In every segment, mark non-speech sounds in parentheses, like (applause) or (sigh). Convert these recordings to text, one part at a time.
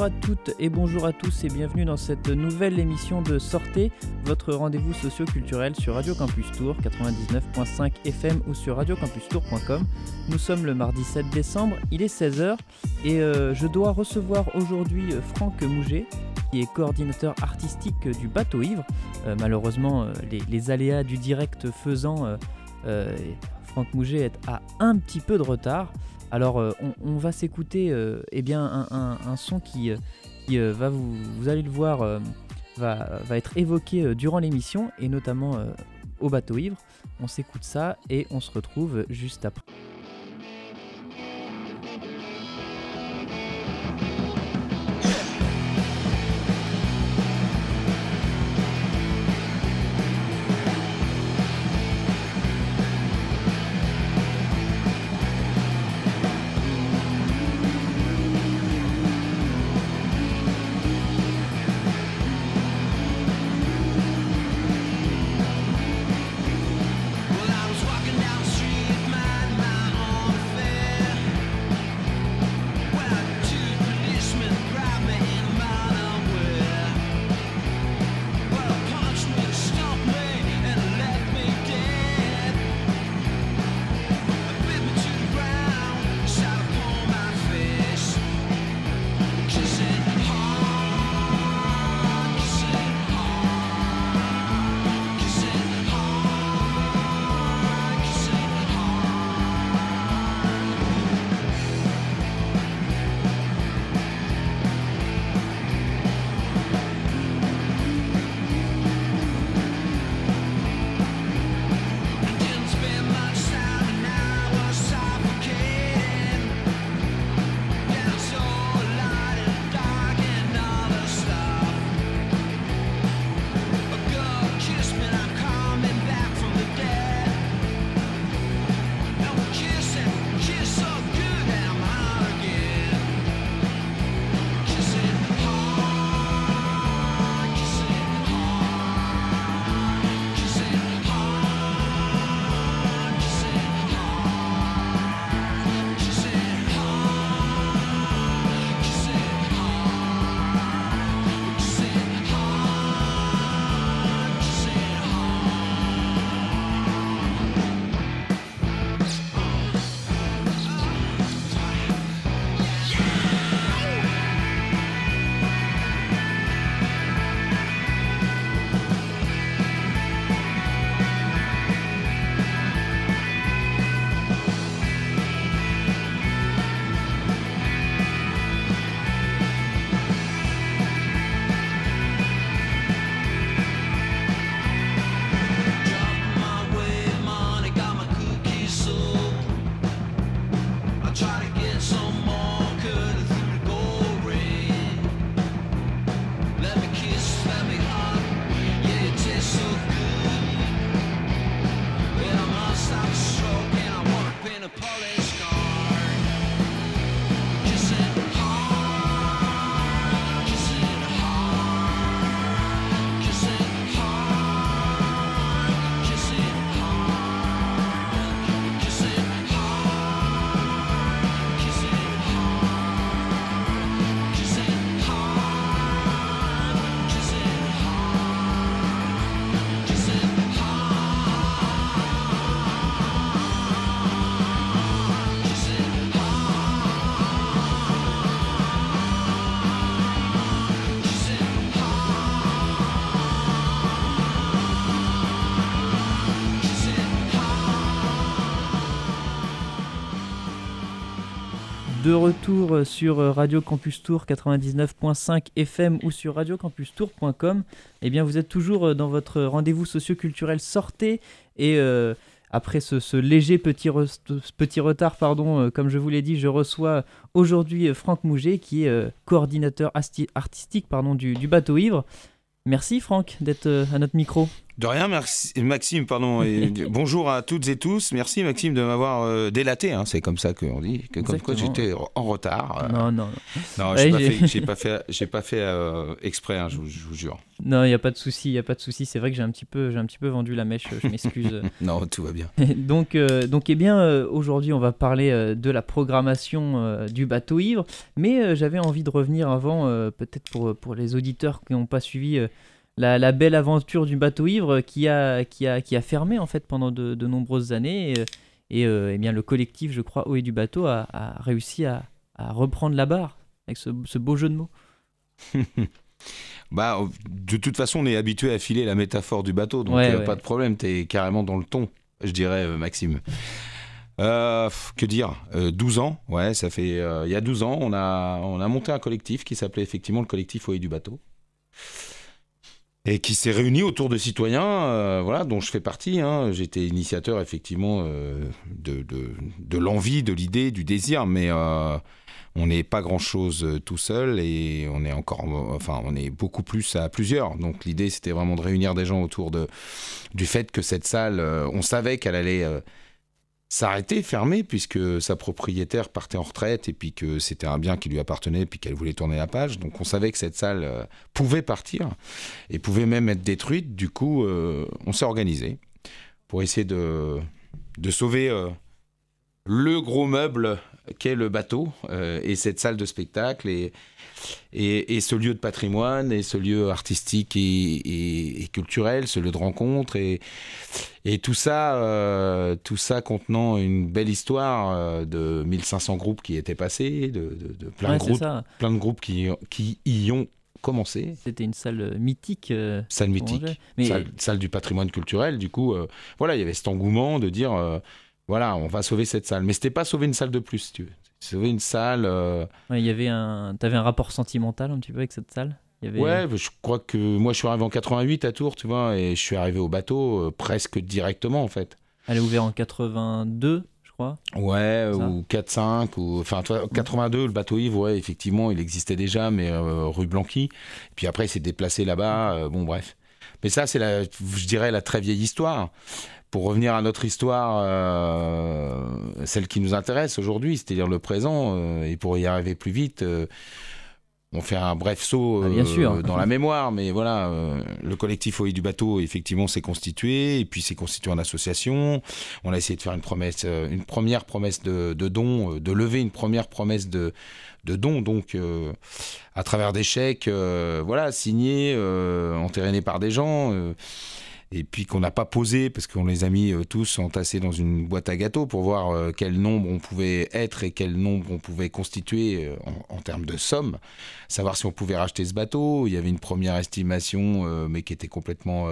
Bonjour à toutes et bonjour à tous et bienvenue dans cette nouvelle émission de Sortez, votre rendez-vous socio-culturel sur Radio Campus Tour 99.5 FM ou sur radiocampustour.com. Nous sommes le mardi 7 décembre, il est 16h et euh, je dois recevoir aujourd'hui euh, Franck Mouget qui est coordinateur artistique du bateau ivre. Euh, malheureusement, les, aléas du direct faisant, Franck Mouget est à un petit peu de retard. Alors, euh, on, va s'écouter euh, eh bien, un, son qui, euh, va vous, vous allez le voir, va, va, être évoqué durant l'émission et notamment au bateau ivre. On s'écoute ça et on se retrouve juste après. De retour sur Radio Campus Tour 99.5 FM ou sur radiocampustour.com. Eh bien, vous êtes toujours dans votre rendez-vous socioculturel Sortez et euh, après ce, léger petit, retard, pardon, euh, comme je vous l'ai dit, je reçois aujourd'hui Franck Mouget qui est euh, coordinateur artistique du, bateau ivre. Merci Franck d'être à notre micro. De rien, merci Maxime, pardon. Et (laughs) bonjour à toutes et tous. Merci Maxime de m'avoir euh, délaté. Hein. C'est comme ça qu'on dit. Que comme quoi j'étais en retard. Euh. Non, non. Non, j'ai (laughs) pas, fait, j'ai pas fait, euh, exprès, hein, je, vous, jure. Non, il n'y a pas de souci, il y a pas de souci. C'est vrai que j'ai un petit peu, j'ai un petit peu vendu la mèche. Je m'excuse. (laughs) non, tout va bien. donc, donc, eh bien, aujourd'hui, on va parler de la programmation du bateau ivre, mais j'avais envie de revenir avant, peut-être pour pour les auditeurs qui n'ont pas suivi la, belle aventure du bateau ivre qui a, qui a, qui a fermé en fait pendant de, nombreuses années. Et, euh, eh bien, le collectif, je crois, et du bateau a, réussi à, reprendre la barre avec ce, beau jeu de mots. (laughs) bah, de toute façon, on est habitué à filer la métaphore du bateau, donc euh, pas de problème, tu es carrément dans le ton, je dirais, euh, Maxime. que dire? 12 ans, ouais, ça fait. il y a 12 ans, on a, on a monté un collectif qui s'appelait effectivement le collectif et du bateau et qui s'est réuni autour de citoyens, euh, voilà, dont je fais partie. Hein. J'étais initiateur effectivement euh, de, l'envie, de l'idée, du désir, mais euh, on n'est pas grand-chose tout seul et on est encore, enfin, on est beaucoup plus à plusieurs. Donc l'idée, c'était vraiment de réunir des gens autour de, du fait que cette salle, on savait qu'elle allait s'arrêter, fermer, puisque sa propriétaire partait en retraite et puis que c'était un bien qui lui appartenait puis qu'elle voulait tourner la page. Donc on savait que cette salle euh, pouvait partir et pouvait même être détruite. Du coup, euh, on s'est organisé pour essayer de, de sauver euh, le gros meuble qu'est le bateau et cette salle de spectacle et, et, ce lieu de patrimoine et ce lieu artistique et, culturel, ce lieu de rencontre et, et tout ça, euh, tout ça contenant une belle histoire euh, de 1500 groupes qui étaient passés, de, plein, de groupes, plein de groupes qui, qui y ont commencé. C'était une salle mythique. Euh, salle mythique, salle, du patrimoine culturel. Du coup, voilà, il y avait cet engouement de dire, voilà, on va sauver cette salle. Mais c'était pas sauver une salle de plus, si tu veux. Sauver une salle. il y avait un, avais un rapport sentimental un petit peu avec cette salle? Ouais, je crois que moi je suis arrivé en 88 à Tours, tu vois, et je suis arrivé au bateau euh, presque directement en fait. Elle est ouverte en 82, je crois. Ouais, ou 4-5, ou enfin, toi, 82, le bateau Yves, ouais, effectivement, il existait déjà, mais euh, rue Blanqui. Puis après, il s'est déplacé là-bas, euh, bon, bref. Mais ça, c'est, la, je dirais, la très vieille histoire. Pour revenir à notre histoire, celle qui nous intéresse aujourd'hui, c'est-à-dire le présent, et pour y arriver plus vite on fait un bref saut ah, euh, dans la mémoire, mais voilà, euh, le collectif OI du bateau, effectivement, s'est constitué, et puis s'est constitué en association. On a essayé de faire une promesse, euh, une première promesse de, de don, de lever une première promesse de, de don, donc à travers des chèques, voilà, signés, entérinés par des gens et puis qu'on n'a pas posé parce qu'on les a mis euh, tous entassés dans une boîte à gâteaux pour voir euh, quel nombre on pouvait être et quel nombre on pouvait constituer euh, en, termes de somme, savoir si on pouvait racheter ce bateau. Il y avait une première estimation, mais qui était complètement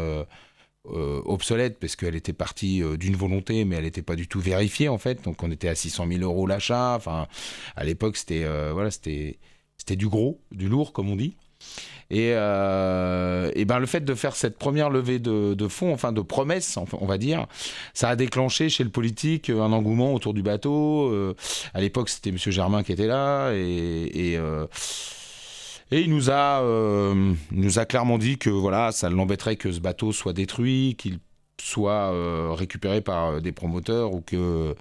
obsolète parce qu'elle était partie d'une volonté, mais elle n'était pas du tout vérifiée en fait. Donc on était à 600 000 euros l'achat. Enfin, à l'époque, c'était voilà, c'était c'était du gros, du lourd comme on dit. Et, euh, et, ben le fait de faire cette première levée de, fonds, enfin de promesses, on va dire, ça a déclenché chez le politique un engouement autour du bateau. Euh, à l'époque, c'était Monsieur Germain qui était là et, euh, il nous a, euh, clairement dit que voilà, ça l'embêterait que ce bateau soit détruit, qu'il soit euh, récupéré par des promoteurs ou que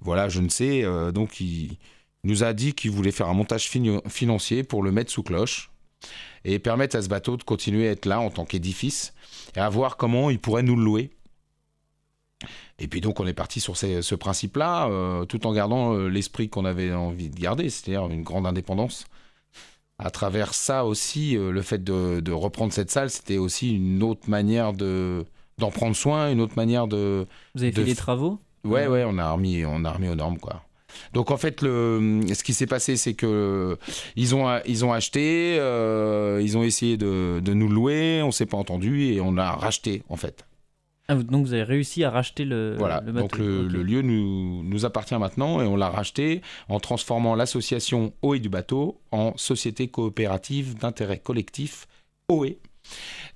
voilà, je ne sais. donc il nous a dit qu'il voulait faire un montage financier pour le mettre sous cloche et permettre à ce bateau de continuer à être là en tant qu'édifice et à voir comment il pourrait nous le louer. Et puis donc on est parti sur ce principe-là, euh, tout en gardant euh, l'esprit qu'on avait envie de garder, c'est-à-dire une grande indépendance. À travers ça aussi, euh, le fait de, reprendre cette salle, c'était aussi une autre manière de d'en prendre soin, une autre manière de. Vous avez fait des travaux? Ouais, ouais, on a remis, on a remis aux normes quoi. Donc en fait, le, ce qui s'est passé, c'est que ils ont, ils ont acheté, euh, ils ont essayé de, de nous louer, on s'est pas entendu et on l'a racheté en fait. Ah, donc vous avez réussi à racheter le, voilà, le Donc le, lieu nous, nous, appartient maintenant et on l'a racheté en transformant l'association OE du bateau en société coopérative d'intérêt collectif OE.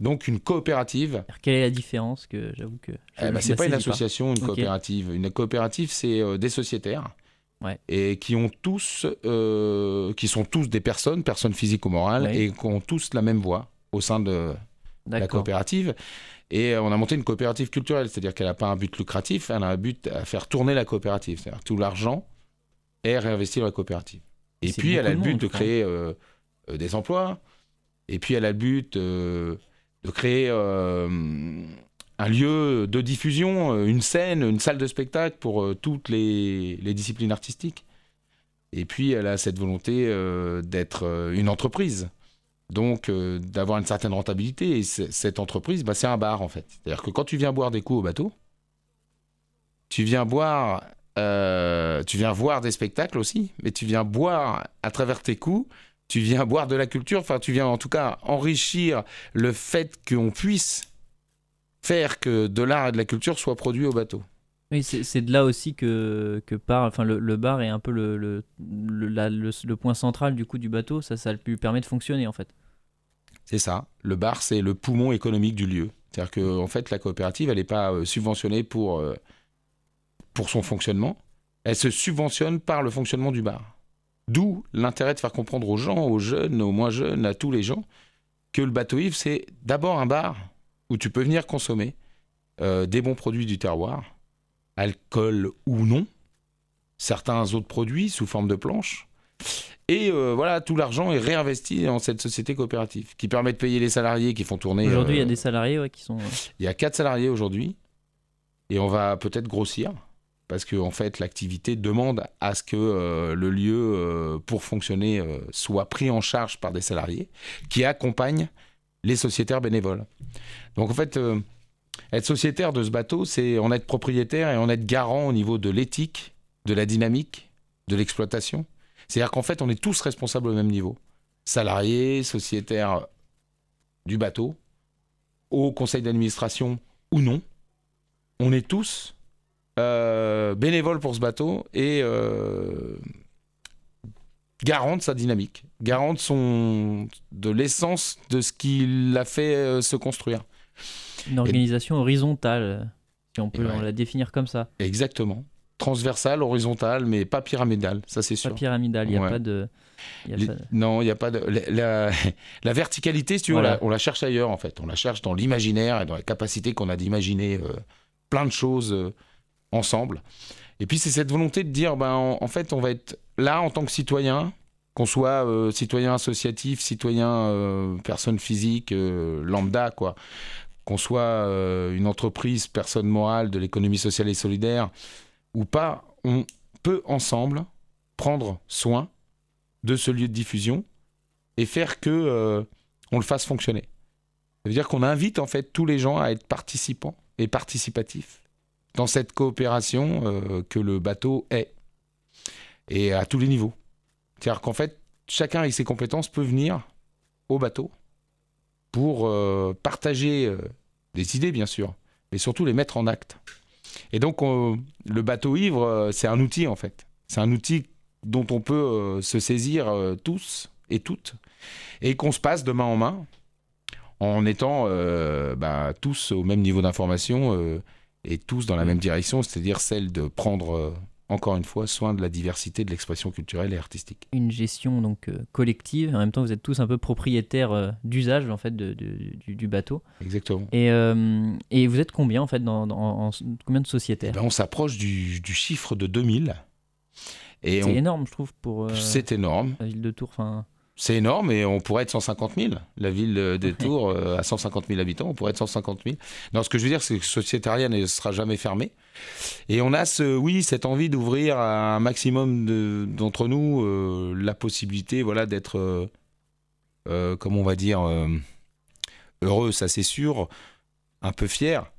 Donc une coopérative. quelle est la différence que j'avoue que eh ben, c'est pas une association, une coopérative. Une coopérative, c'est euh, des sociétaires et qui ont tous, euh, qui sont tous des personnes, personnes physiques ou morales, et qui ont tous la même voix au sein de, la coopérative. Et on a monté une coopérative culturelle, c'est-à-dire qu'elle n'a pas un but lucratif, elle a un but à faire tourner la coopérative. C'est-à-dire tout l'argent est réinvesti dans la coopérative. Et puis elle a le but de créer euh, euh, des emplois. Et puis elle a le but euh, de créer un lieu de diffusion, une scène, une salle de spectacle pour toutes les, disciplines artistiques. Et puis elle a cette volonté d'être une entreprise donc euh, d'avoir une certaine rentabilité. Et cette entreprise, bah, c'est un bar en fait. C'est-à-dire que quand tu viens boire des coups au bateau, tu viens boire, euh, tu viens voir des spectacles aussi, mais tu viens boire à travers tes coups. Tu viens boire de la culture, enfin tu viens en tout cas enrichir le fait qu'on puisse faire que de l'art et de la culture soient produits au bateau. Oui, c'est de là aussi que, que part, enfin le, bar est un peu le, le, le, point central du coup du bateau, ça, ça lui permet de fonctionner en fait. C'est ça, le bar c'est le poumon économique du lieu. C'est-à-dire que en fait la coopérative elle n'est pas euh, subventionnée pour, euh, pour son fonctionnement, elle se subventionne par le fonctionnement du bar. D'où l'intérêt de faire comprendre aux gens, aux jeunes, aux moins jeunes, à tous les gens, que le bateau Yves c'est d'abord un bar où tu peux venir consommer euh, des bons produits du terroir alcool ou non, certains autres produits sous forme de planches. Et euh, voilà, tout l'argent est réinvesti dans cette société coopérative qui permet de payer les salariés qui font tourner. Aujourd'hui, il y a euh, des salariés qui sont. Il y a quatre salariés aujourd'hui et on va peut-être grossir parce que en fait, l'activité demande à ce que le lieu, pour fonctionner, soit pris en charge par des salariés qui accompagnent les sociétaires bénévoles. Donc en fait être sociétaire de ce bateau, c'est en être propriétaire et en être garant au niveau de l'éthique, de la dynamique, de l'exploitation. C'est-à-dire qu'en fait, on est tous responsables au même niveau. Salariés, sociétaires du bateau, au conseil d'administration ou non. On est tous euh, bénévoles pour ce bateau et euh, garant de sa dynamique, garant de, son, de l'essence de ce qui l'a fait euh, se construire. Une organisation horizontale, si on peut la définir comme ça. Exactement. Transversale, horizontale, mais pas pyramidale, ça c'est sûr. Pas pyramidale, il n'y a pas de... Non, il n'y a pas de. La, la, (laughs) verticalité, si tu veux, on, la, cherche ailleurs en fait. On la cherche dans l'imaginaire et dans la capacité qu'on a d'imaginer euh, plein de choses euh, ensemble. Et puis c'est cette volonté de dire, ben, en, fait, on va être là en tant que citoyen, qu'on soit euh, citoyen associatif, citoyen personne physique, lambda, quoi qu'on soit euh, une entreprise, personne morale de l'économie sociale et solidaire ou pas, on peut ensemble prendre soin de ce lieu de diffusion et faire que euh, on le fasse fonctionner. Ça veut dire qu'on invite en fait tous les gens à être participants et participatifs dans cette coopération euh, que le bateau est et à tous les niveaux. C'est-à-dire qu'en fait, chacun avec ses compétences peut venir au bateau pour euh, partager euh, des idées, bien sûr, mais surtout les mettre en acte. Et donc, le bateau ivre, c'est un outil, en fait. C'est un outil dont on peut se saisir tous et toutes, et qu'on se passe de main en main, en étant bah, tous au même niveau d'information et tous dans la même direction, c'est-à-dire celle de prendre encore une fois, soin de la diversité de l'expression culturelle et artistique. Une gestion donc euh, collective, en même temps vous êtes tous un peu propriétaires euh, d'usage en fait de, du, bateau. Exactement. Et, euh, et, vous êtes combien en fait dans, en, combien de sociétaires? Eh ben, On s'approche du, chiffre de 2000. C'est énorme je trouve pour... C'est énorme. La ville de Tours. Enfin. C'est énorme et on pourrait être 150 000. La ville de Tours a 150 000 habitants, on pourrait être 150 000. Non, ce que je veux dire, c'est que Sociétaria ne sera jamais fermée. Et on a ce, oui, cette envie d'ouvrir à un maximum d'entre nous euh, la possibilité voilà, d'être, euh, euh, comment on va dire, heureux, ça c'est sûr, un peu fier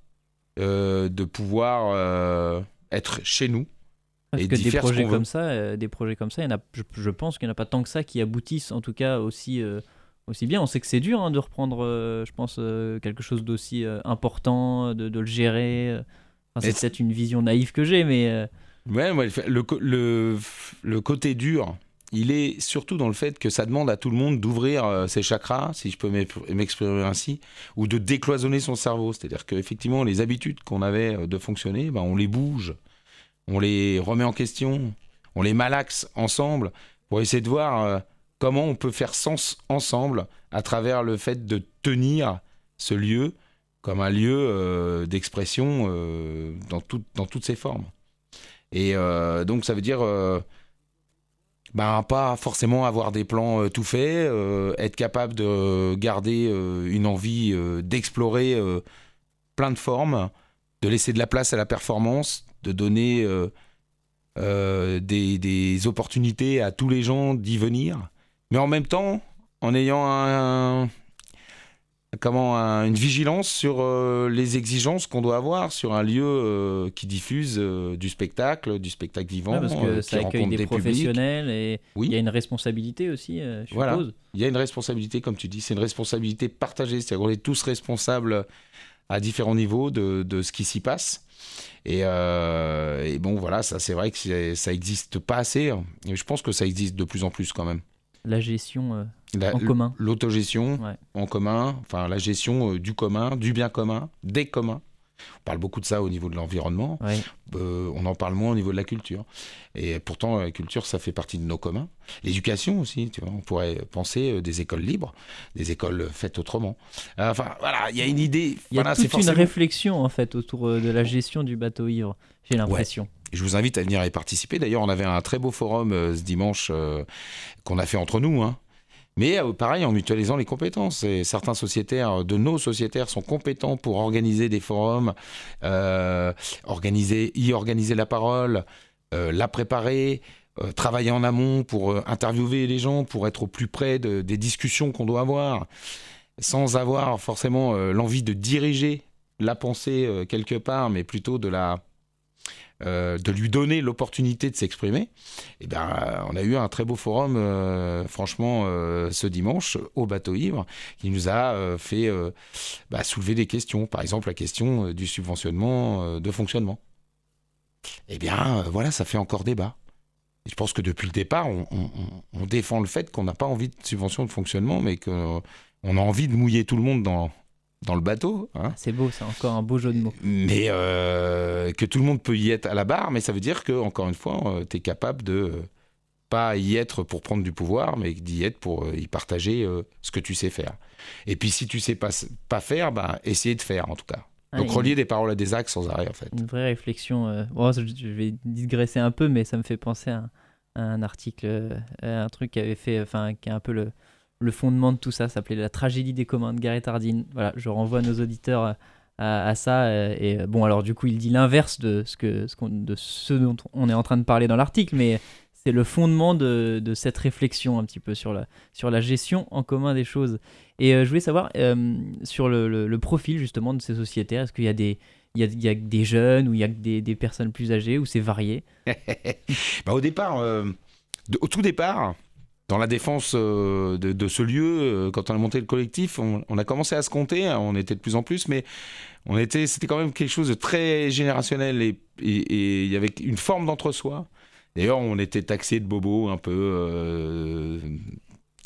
de pouvoir être chez nous parce que des projets, comme ça, euh, des projets comme ça, il y en a, je, pense qu'il n'y en a pas tant que ça qui aboutissent, en tout cas aussi, euh, aussi bien. On sait que c'est dur hein, de reprendre, euh, je pense, quelque chose d'aussi important, de, de, le gérer. Enfin, c'est peut-être une vision naïve que j'ai, mais... Ouais, le, le, le, côté dur, il est surtout dans le fait que ça demande à tout le monde d'ouvrir ses chakras, si je peux m'exprimer ainsi, ou de décloisonner son cerveau. C'est-à-dire qu'effectivement, les habitudes qu'on avait de fonctionner, ben, on les bouge on les remet en question, on les malaxe ensemble pour essayer de voir euh, comment on peut faire sens ensemble à travers le fait de tenir ce lieu comme un lieu d'expression dans, dans toutes ses formes. Et donc ça veut dire ben, pas forcément avoir des plans euh, tout faits, euh, être capable de garder euh, une envie d'explorer plein de formes, de laisser de la place à la performance, de donner des, des, opportunités à tous les gens d'y venir, mais en même temps en ayant un, comment une vigilance sur euh, les exigences qu'on doit avoir sur un lieu euh, qui diffuse euh, du spectacle, du spectacle vivant, parce que ça accueille des, professionnels et il y a une responsabilité aussi. je voilà, il y a une responsabilité comme tu dis, c'est une responsabilité partagée, c'est-à-dire qu'on est tous responsables à différents niveaux de, de ce qui s'y passe. Et, et, bon, voilà, ça c'est vrai que ça n'existe pas assez. Hein. Et je pense que ça existe de plus en plus quand même la gestion euh, en commun. L'autogestion en commun, enfin la gestion euh, du commun, du bien commun, des communs. On parle beaucoup de ça au niveau de l'environnement. Euh, on en parle moins au niveau de la culture. Et pourtant, la culture, ça fait partie de nos communs. L'éducation aussi, tu vois, on pourrait penser des écoles libres, des écoles faites autrement. Enfin, voilà, il y a une idée. Il y a toute une réflexion, en fait, autour de la gestion du bateau ivre, j'ai l'impression. Je vous invite à venir y participer. D'ailleurs, on avait un très beau forum euh, ce dimanche euh, qu'on a fait entre nous. Hein. Mais euh, pareil, en mutualisant les compétences. Certains sociétaires, de nos sociétaires, sont compétents pour organiser des forums, organiser, y organiser la parole, la préparer, travailler en amont pour interviewer les gens, pour être au plus près des discussions qu'on doit avoir, sans avoir forcément l'envie de diriger la pensée quelque part, mais plutôt de la euh, de lui donner l'opportunité de s'exprimer, eh ben, on a eu un très beau forum, euh, franchement, euh, ce dimanche, au bateau ivre, qui nous a fait bah, soulever des questions. Par exemple, la question du subventionnement de fonctionnement. Eh bien, voilà, ça fait encore débat. je pense que depuis le départ, on, on défend le fait qu'on n'a pas envie de subvention de fonctionnement, mais qu'on a envie de mouiller tout le monde dans, dans le bateau. Hein. C'est beau, c'est encore un beau jeu de mots. Mais euh, que tout le monde peut y être à la barre, mais ça veut dire que, encore une fois, euh, tu es capable de euh, pas y être pour prendre du pouvoir, mais d'y être pour y partager ce que tu sais faire. Et puis si tu sais pas, pas faire, bah, essayer de faire en tout cas. Ah, Donc relier des paroles à des actes sans arrêt en fait. Une vraie réflexion. je vais digresser un peu, mais ça me fait penser à, un article, un truc qui avait fait, enfin qui est un peu le, le fondement de tout ça s'appelait La tragédie des communs de Gareth Hardin. Voilà, je renvoie nos auditeurs euh, à, ça. Euh, et euh, bon, alors du coup, il dit l'inverse de ce, que, ce de ce dont on est en train de parler dans l'article, mais c'est le fondement de, de, cette réflexion un petit peu sur la, sur la gestion en commun des choses. Et je voulais savoir sur le, le, profil justement de ces sociétaires, est-ce qu'il y a des, il y, y a des jeunes ou il y a des, des personnes plus âgées ou c'est varié? (laughs) Bah, Au départ, au tout départ, dans la défense euh, de, ce lieu, euh, quand on a monté le collectif, on, a commencé à se compter, hein, on était de plus en plus, mais on était, c'était quand même quelque chose de très générationnel et il y avait une forme d'entre-soi. D'ailleurs, on était taxé de bobo un peu euh,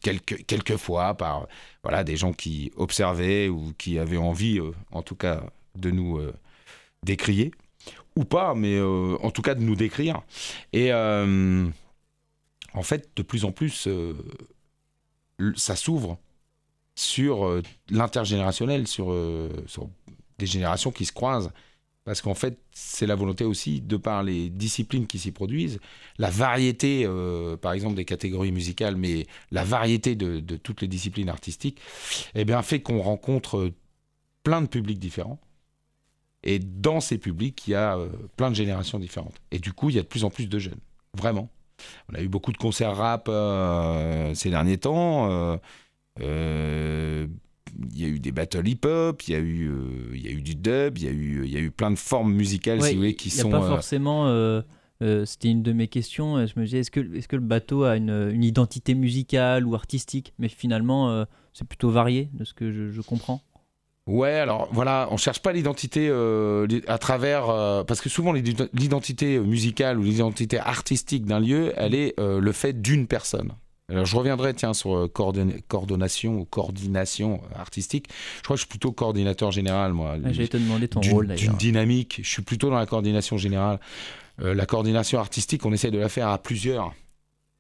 quelques, fois par voilà, des gens qui observaient ou qui avaient envie, en tout cas, de nous décrier. Ou pas, mais en tout cas de nous décrire. Et en fait, de plus en plus, euh, ça s'ouvre sur euh, l'intergénérationnel, euh, sur, des générations qui se croisent. Parce qu'en fait, c'est la volonté aussi, de par les disciplines qui s'y produisent, la variété, par exemple, des catégories musicales, mais la variété de, toutes les disciplines artistiques, eh bien, fait qu'on rencontre plein de publics différents. Et dans ces publics, il y a plein de générations différentes. Et du coup, il y a de plus en plus de jeunes. Vraiment. On a eu beaucoup de concerts rap euh, ces derniers temps. Euh, euh, il y a eu des battles hip-hop, il y a eu, y a eu du dub, il y a eu, y a eu plein de formes musicales, si vous voulez, qui sont. Il n'y a pas forcément. C'était une de mes questions. Je me disais, est-ce que, est que le bateau a une, une, identité musicale ou artistique? Mais finalement, c'est plutôt varié de ce que je comprends. Ouais, alors voilà, on cherche pas l'identité euh, à travers euh, parce que souvent l'identité musicale ou l'identité artistique d'un lieu, elle est euh, le fait d'une personne. Alors je reviendrai tiens sur coordination ou coordination artistique. Je crois que je suis plutôt coordinateur général moi. Ah, J'allais te demander ton rôle d'ailleurs. D'une dynamique, je suis plutôt dans la coordination générale. la coordination artistique, on essaie de la faire à plusieurs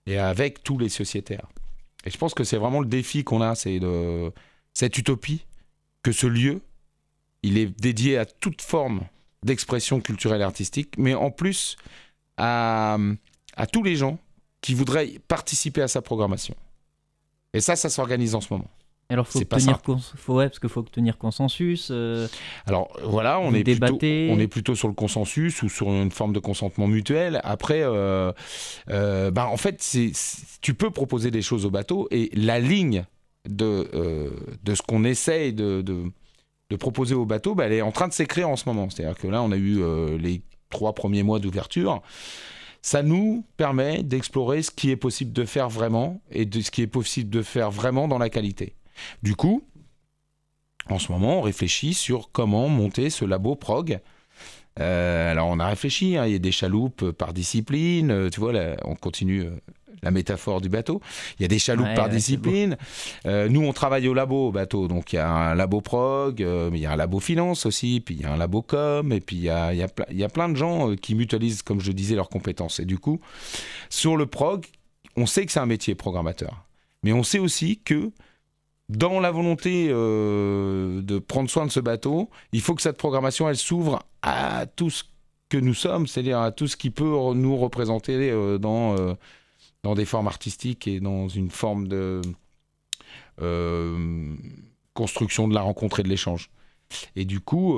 et avec tous les sociétaires. Et je pense que c'est vraiment le défi qu'on a, c'est de cette utopie que ce lieu, il est dédié à toute forme d'expression culturelle et artistique, mais en plus à, à tous les gens qui voudraient participer à sa programmation. Et ça, ça s'organise en ce moment. Alors, faut tenir faut, ouais, parce qu'il faut tenir consensus. Euh, Alors voilà, on est, plutôt, on est plutôt sur le consensus ou sur une forme de consentement mutuel. Après, euh, euh, bah, en fait, c'est, tu peux proposer des choses au bateau et la ligne de, de ce qu'on essaye de, de, proposer au bateau, bah, elle est en train de s'écrire en ce moment. C'est-à-dire que là, on a eu les trois premiers mois d'ouverture ça nous permet d'explorer ce qui est possible de faire vraiment et de ce qui est possible de faire vraiment dans la qualité. Du coup, en ce moment, on réfléchit sur comment monter ce labo prog. Euh, alors on a réfléchi, hein, il y a des chaloupes par discipline, euh, tu vois, on continue euh, la métaphore du bateau. Il y a des chaloupes par discipline. nous, on travaille au labo au bateau, donc il y a un labo prog, mais il y a un labo finance aussi, puis il y a un labo com, et puis il y a, il y a, il y a plein de gens qui mutualisent, comme je disais, leurs compétences. Et du coup, sur le prog, on sait que c'est un métier programmateur, mais on sait aussi que dans la volonté euh, de prendre soin de ce bateau, il faut que cette programmation, elle s'ouvre à tout ce que nous sommes, c'est-à-dire à tout ce qui peut nous représenter euh, dans, euh, dans des formes artistiques et dans une forme de construction de la rencontre et de l'échange. Et du coup,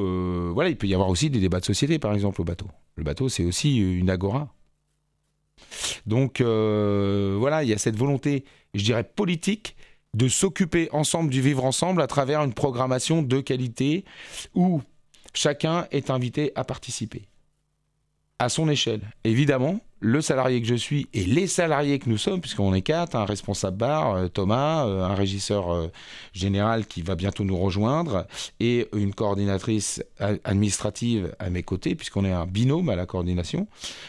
voilà, il peut y avoir aussi des débats de société, par exemple, au bateau. Le bateau, c'est aussi une agora. Donc, voilà, il y a cette volonté, je dirais, politique de s'occuper ensemble du vivre ensemble à travers une programmation de qualité où chacun est invité à participer à son échelle. Évidemment, le salarié que je suis et les salariés que nous sommes, puisqu'on est quatre, un responsable bar, euh, Thomas, euh, un régisseur euh, général qui va bientôt nous rejoindre, et une coordinatrice administrative à mes côtés, puisqu'on est un binôme à la coordination,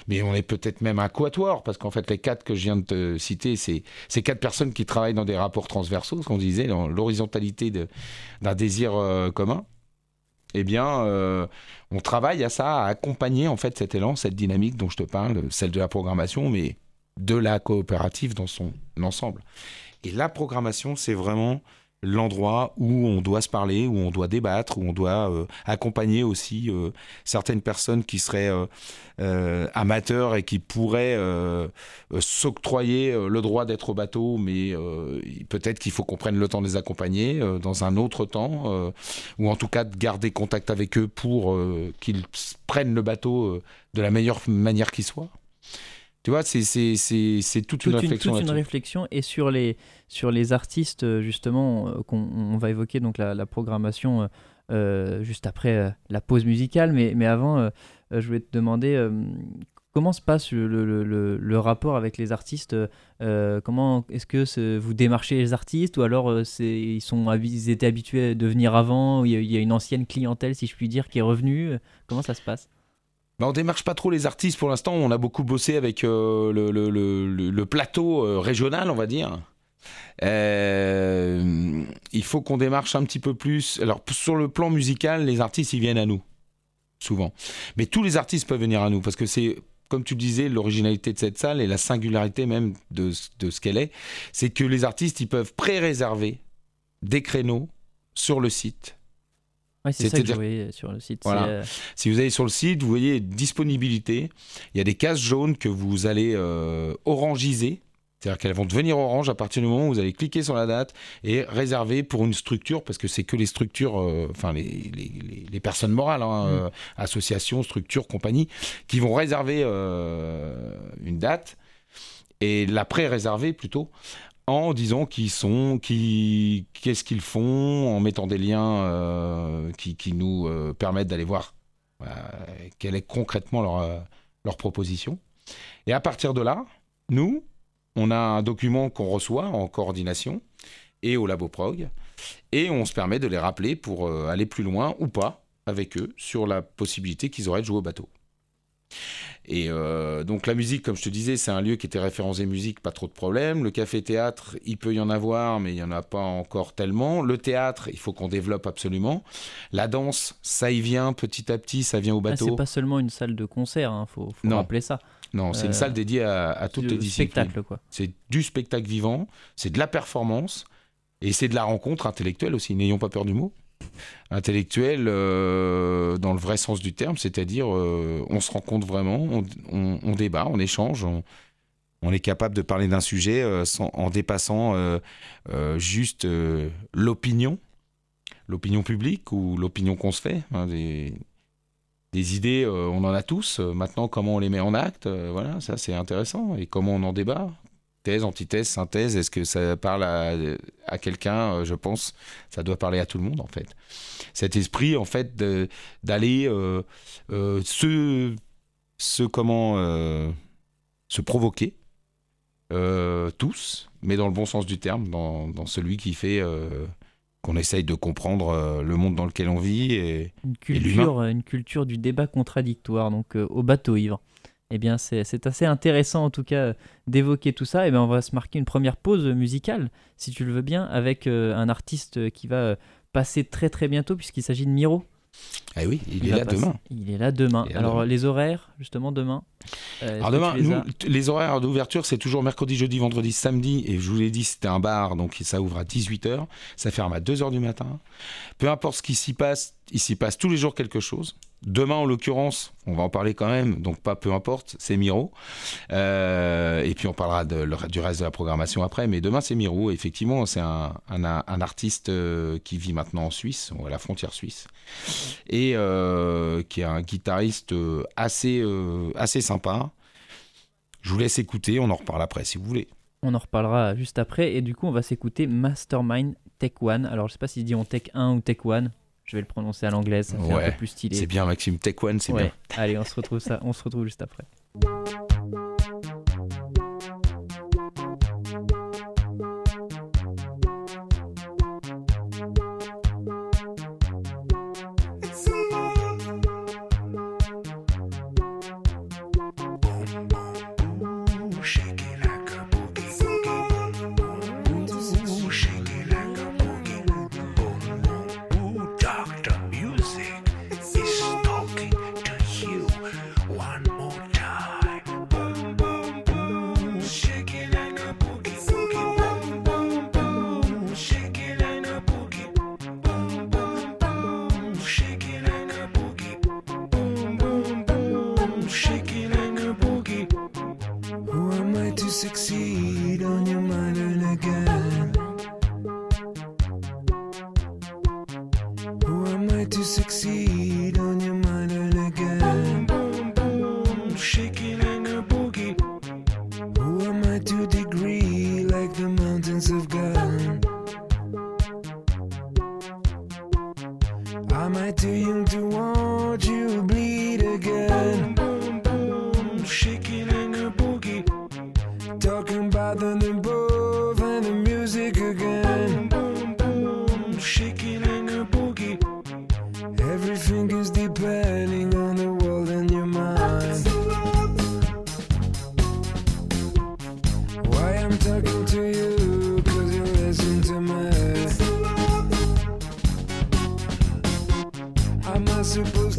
mais on est peut-être même un quatuor, parce qu'en fait les quatre que je viens de te citer, c'est ces quatre personnes qui travaillent dans des rapports transversaux, ce qu'on disait, dans l'horizontalité d'un désir commun eh bien, euh, on travaille à ça, à accompagner en fait cet élan, cette dynamique dont je te parle, celle de la programmation, mais de la coopérative dans son ensemble. Et la programmation, c'est vraiment l'endroit où on doit se parler, où on doit débattre, où on doit euh, accompagner aussi euh, certaines personnes qui seraient euh, amateurs et qui pourraient s'octroyer le droit d'être au bateau, mais peut-être qu'il faut qu'on prenne le temps de les accompagner dans un autre temps, ou en tout cas de garder contact avec eux pour qu'ils prennent le bateau de la meilleure manière qui soit. Tu vois, c'est toute, toute, une réflexion. Toute une réflexion et sur les, sur les artistes, euh, justement, euh, qu'on on va évoquer donc la, programmation euh, juste après la pause musicale. Mais, mais avant, je voulais te demander comment se passe le, le, le, rapport avec les artistes Comment est-ce que vous démarchez les artistes ou alors ils, sont, ils étaient habitués de venir avant il y, a, il y, a, une ancienne clientèle, si je puis dire, qui est revenue? Comment ça se passe? On démarche pas trop les artistes pour l'instant. On a beaucoup bossé avec euh, le, plateau euh, régional, on va dire. Euh, il faut qu'on démarche un petit peu plus. Alors sur le plan musical, les artistes ils viennent à nous souvent, mais tous les artistes peuvent venir à nous parce que c'est comme tu le disais, l'originalité de cette salle et la singularité même de, de ce qu'elle est, c'est que les artistes ils peuvent pré-réserver des créneaux sur le site c'est ça que je voyais sur le site. Euh, si vous allez sur le site, vous voyez disponibilité. Il y a des cases jaunes que vous allez euh, orangiser. C'est-à-dire qu'elles vont devenir orange à partir du moment où vous allez cliquer sur la date et réserver pour une structure, parce que c'est que les structures, euh, enfin les, les, personnes morales, hein, mm. associations, structures, compagnies, qui vont réserver une date et la pré-réserver plutôt en disant qui sont, qui, qu'est-ce qu'ils font, en mettant des liens euh, qui, nous euh, permettent d'aller voir euh, quelle est concrètement leur, leur proposition. Et à partir de là, nous, on a un document qu'on reçoit en coordination et au Labo Prog, et on se permet de les rappeler pour aller plus loin ou pas avec eux sur la possibilité qu'ils auraient de jouer au bateau. Et euh, donc la musique, comme je te disais, c'est un lieu qui était référencé musique, pas trop de problèmes. Le café-théâtre, il peut y en avoir, mais il n'y en a pas encore tellement. Le théâtre, il faut qu'on développe absolument. La danse, ça y vient petit à petit, ça vient au ah, bateau. c'est pas seulement une salle de concert, il hein, faut, rappeler ça. Non, c'est une euh, salle dédiée à, toutes les disciplines. C'est du spectacle vivant, c'est de la performance et c'est de la rencontre intellectuelle aussi. N'ayons pas peur du mot. Intellectuel dans le vrai sens du terme, c'est-à-dire on se rencontre vraiment, on, débat, on échange, on, est capable de parler d'un sujet en dépassant juste l'opinion, l'opinion publique ou l'opinion qu'on se fait. Hein, des, des idées, on en a tous. Maintenant, comment on les met en acte, voilà, ça c'est intéressant. Et comment on en débat thèse, antithèse, synthèse, est-ce que ça parle à, quelqu'un euh, Je pense, ça doit parler à tout le monde en fait. Cet esprit en fait d'aller euh, euh, se, se, comment se provoquer tous, mais dans le bon sens du terme, dans, celui qui fait qu'on essaye de comprendre le monde dans lequel on vit et, une culture, une culture du débat contradictoire, donc au bateau ivre. Eh bien, c'est assez intéressant en tout cas d'évoquer tout ça. Et eh bien, on va se marquer une première pause musicale, si tu le veux bien, avec euh, un artiste qui va euh, passer très très bientôt, puisqu'il s'agit de Miro. Ah oui, il, est là demain. Il est là demain. Alors les horaires, justement, demain euh, Alors demain, les, les, horaires d'ouverture, c'est toujours mercredi, jeudi, vendredi, samedi. Et je vous l'ai dit, c'était un bar, donc ça ouvre à 18h. Ça ferme à 2h du matin. Peu importe ce qui s'y passe, il s'y passe tous les jours quelque chose. Demain, en l'occurrence, on va en parler quand même, donc pas peu importe, c'est Miro. Euh, et puis on parlera du reste de la programmation après, mais demain c'est Miro. Effectivement, c'est un, artiste euh, qui vit maintenant en Suisse, à la frontière suisse, et euh, qui est un guitariste assez, assez sympa. Je vous laisse écouter, on en reparle après si vous voulez. On en reparlera juste après, et du coup on va s'écouter Mastermind Tech One. Alors je sais pas si dit on Tech 1 ou Tech One. Je vais le prononcer à l'anglaise, ça fait un peu plus stylé. C'est bien, Maxime. One, c'est bien. Allez, on se retrouve ça. On se retrouve juste après. Super.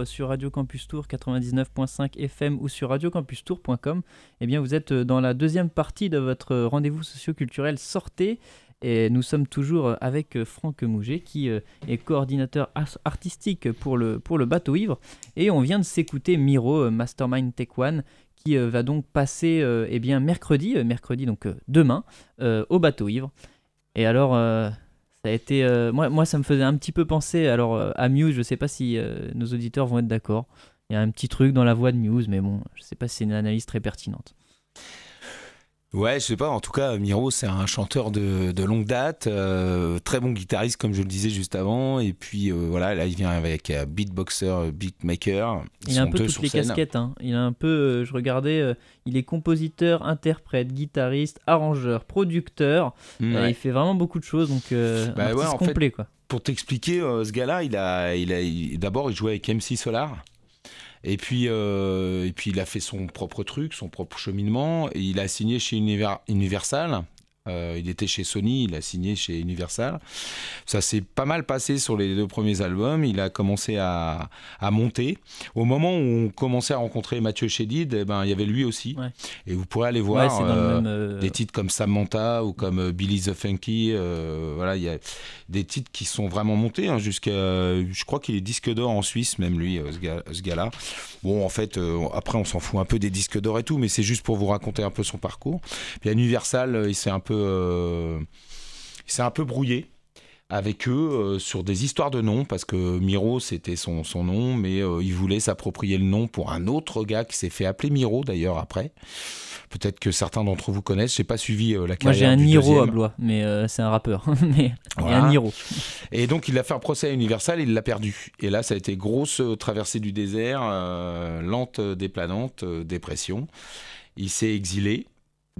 Retour sur Radio Campus Tour 99.5 FM ou sur radiocampustour.com, eh bien vous êtes dans la deuxième partie de votre rendez-vous socio-culturel Sortez et nous sommes toujours avec Franck Mouget qui euh, est coordinateur artistique pour le, pour le bateau ivre et on vient de s'écouter Miro euh, Mastermind Tech One qui euh, va donc passer euh, eh bien mercredi, euh, mercredi donc euh, demain euh, au bateau ivre. Et alors euh, ça a été, euh, moi, moi, ça me faisait un petit peu penser alors euh, à Muse. Je sais pas si euh, nos auditeurs vont être d'accord. Il y a un petit truc dans la voix de Muse, mais bon, je sais pas si c'est une analyse très pertinente. Ouais, je sais pas. En tout cas, Miro, c'est un chanteur de, de longue date, euh, très bon guitariste, comme je le disais juste avant. Et puis euh, voilà, là, il vient avec euh, beatboxer, beatmaker. Ils Il a un peu toutes les scène. casquettes. hein. Il a un peu, je regardais, il est compositeur, interprète, guitariste, arrangeur, producteur. Mm, Euh, ouais. il fait vraiment beaucoup de choses, donc Bah un ouais, artiste en fait, complet quoi. Pour t'expliquer, ce gars-là, il a, il a, il- d'abord, il jouait avec MC Solar. Et puis, euh, et puis, il a fait son propre truc, son propre cheminement. Et il a signé chez Univer- Universal. Euh, il était chez Sony, il a signé chez Universal. Ça s'est pas mal passé sur les deux premiers albums. Il a commencé à, à monter. Au moment où on commençait à rencontrer Mathieu Chédid, eh ben, il y avait lui aussi. Ouais. Et vous pourrez aller voir. euh, même. euh, des titres comme Samantha ou comme Billy the Funky, euh, voilà, il y a des titres qui sont vraiment montés hein, jusqu'à, je crois qu'il est disque d'or en Suisse même lui, ce gars- ce gars-là. Bon, en fait, après on s'en fout un peu des disques d'or et tout, mais c'est juste pour vous raconter un peu son parcours. Puis à Universal, il s'est un peu, euh, il s'est un peu brouillé avec eux euh, sur des histoires de noms, parce que Miro c'était son, son nom, mais euh, il voulait s'approprier le nom pour un autre gars qui s'est fait appeler Miro d'ailleurs après. Peut-être que certains d'entre vous connaissent, j'ai pas suivi euh, la Moi carrière j'ai un du Niro à. Blois, mais euh, c'est un rappeur. (laughs) mais il y a Voilà. un Niro. Et donc il a fait un procès à Universal, il l'a perdu. Et là ça a été grosse euh, traversée du désert, euh, lente euh, déplanante, euh, dépression. Il s'est exilé.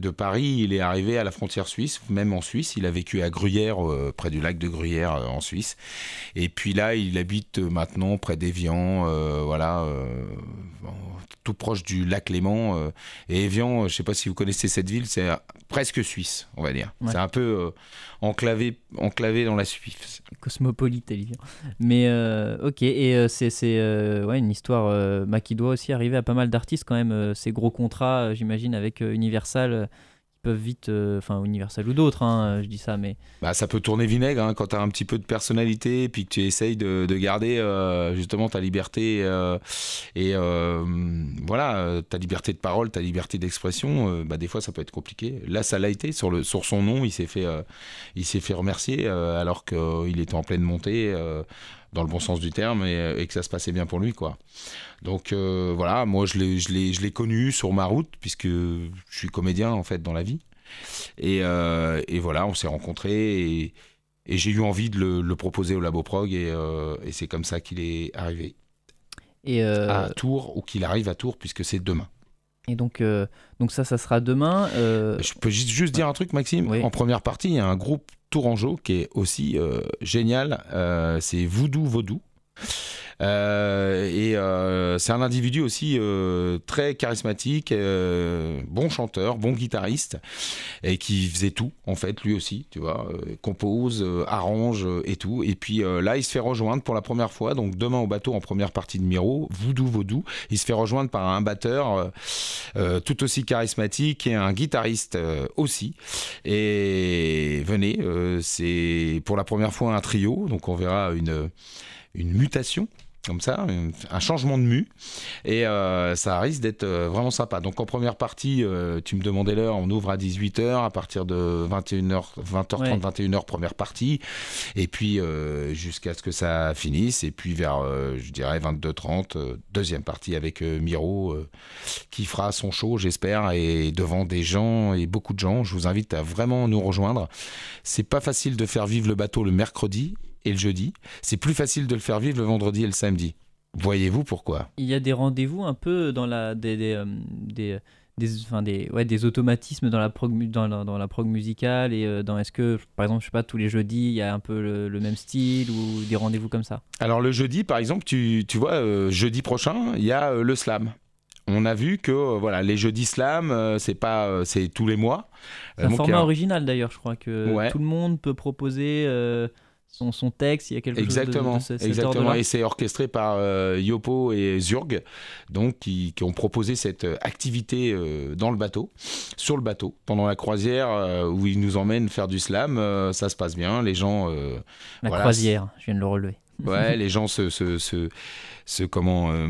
De Paris, il est arrivé à la frontière suisse, même en Suisse. Il a vécu à Gruyère, euh, près du lac de Gruyère, euh, en Suisse. Et puis là, il habite euh, maintenant près d'Evian, voilà, tout proche du lac Léman. euh. et Evian, euh, je ne sais pas si vous connaissez cette ville, c'est euh, presque suisse, on va dire. Ouais. C'est un peu euh, enclavé, enclavé dans la Suisse. Cosmopolite, Olivier. Mais ok, et c'est c'est, ouais, une histoire bah, qui doit aussi arriver à pas mal d'artistes quand même. ces gros contrats, j'imagine, avec Universal, peuvent vite, euh, enfin Universal ou d'autres, hein, euh, je dis ça, mais Bah, ça peut tourner vinaigre hein, quand tu as un petit peu de personnalité et puis que tu essayes de, de garder euh, justement ta liberté euh, et euh, voilà euh, ta liberté de parole, ta liberté d'expression. euh, bah, des fois, ça peut être compliqué. Là, ça l'a été sur, le, sur son nom. Il s'est fait, euh, il s'est fait remercier euh, alors qu'il était en pleine montée. Euh, dans le bon sens du terme et, et que ça se passait bien pour lui quoi. Donc euh, voilà, moi je l'ai, je, l'ai, je l'ai connu sur ma route puisque je suis comédien en fait dans la vie. Et, euh, et voilà, on s'est rencontrés et, et j'ai eu envie de le, le proposer au Labo Prog et, euh, et c'est comme ça qu'il est arrivé et, euh, à Tours ou qu'il arrive à Tours puisque c'est demain. et donc euh, donc ça, ça sera demain. euh, Je peux juste, juste dire un truc, Maxime? Oui. En première partie, il y a un groupe tourangeau qui est aussi euh, génial. Euh, c'est Voodoo Vaudou. Euh, et euh, c'est un individu aussi euh, très charismatique, bon chanteur, bon guitariste, et qui faisait tout en fait, lui aussi, tu vois, compose, arrange et tout. Et puis là, il se fait rejoindre pour la première fois, donc demain au bateau en première partie de Miro, Voodoo Vaudou. Il se fait rejoindre par un batteur tout aussi charismatique et un guitariste aussi. Et venez, c'est pour la première fois un trio, donc on verra une, une mutation comme ça, un- changement de mue, et euh, ça risque d'être euh, vraiment sympa. Donc en première partie, euh, tu me demandais l'heure, on ouvre à 18h, à partir de 21h, 20h30, Ouais. 21h, première partie, et puis euh, jusqu'à ce que ça finisse, et puis vers, je dirais, 22h30, euh, deuxième partie avec Miro, qui fera son show, j'espère, et devant des gens, et beaucoup de gens. Je vous invite à vraiment nous rejoindre. C'est pas facile de faire vivre le bateau le mercredi et le jeudi. C'est plus facile de le faire vivre le vendredi et le samedi. Voyez-vous pourquoi? Il y a des rendez-vous un peu dans la des des, euh, des, des, enfin, des, ouais, des automatismes dans la prog dans la, dans la prog musicale et euh, dans est-ce que par exemple je sais pas tous les jeudis il y a un peu le, le même style ou des rendez-vous comme ça? Alors le jeudi, par exemple, tu, tu vois, euh, jeudi prochain, il y a euh, le slam. On a vu que euh, voilà, les jeudis slam, euh, c'est pas, euh, c'est tous les mois. C'est Euh, un donc, format original d'ailleurs je crois que Ouais. tout le monde peut proposer euh, son, son texte il y a quelque Exactement, chose de, de cet exactement. Et c'est orchestré par euh, Yopo et Zurg, donc qui, qui ont proposé cette euh, activité euh, dans le bateau, sur le bateau, pendant la croisière euh, où ils nous emmènent faire du slam. ça se passe bien, les gens. La Voilà, croisière je viens de le relever. Ouais, les gens se, se, se, se- comment, euh,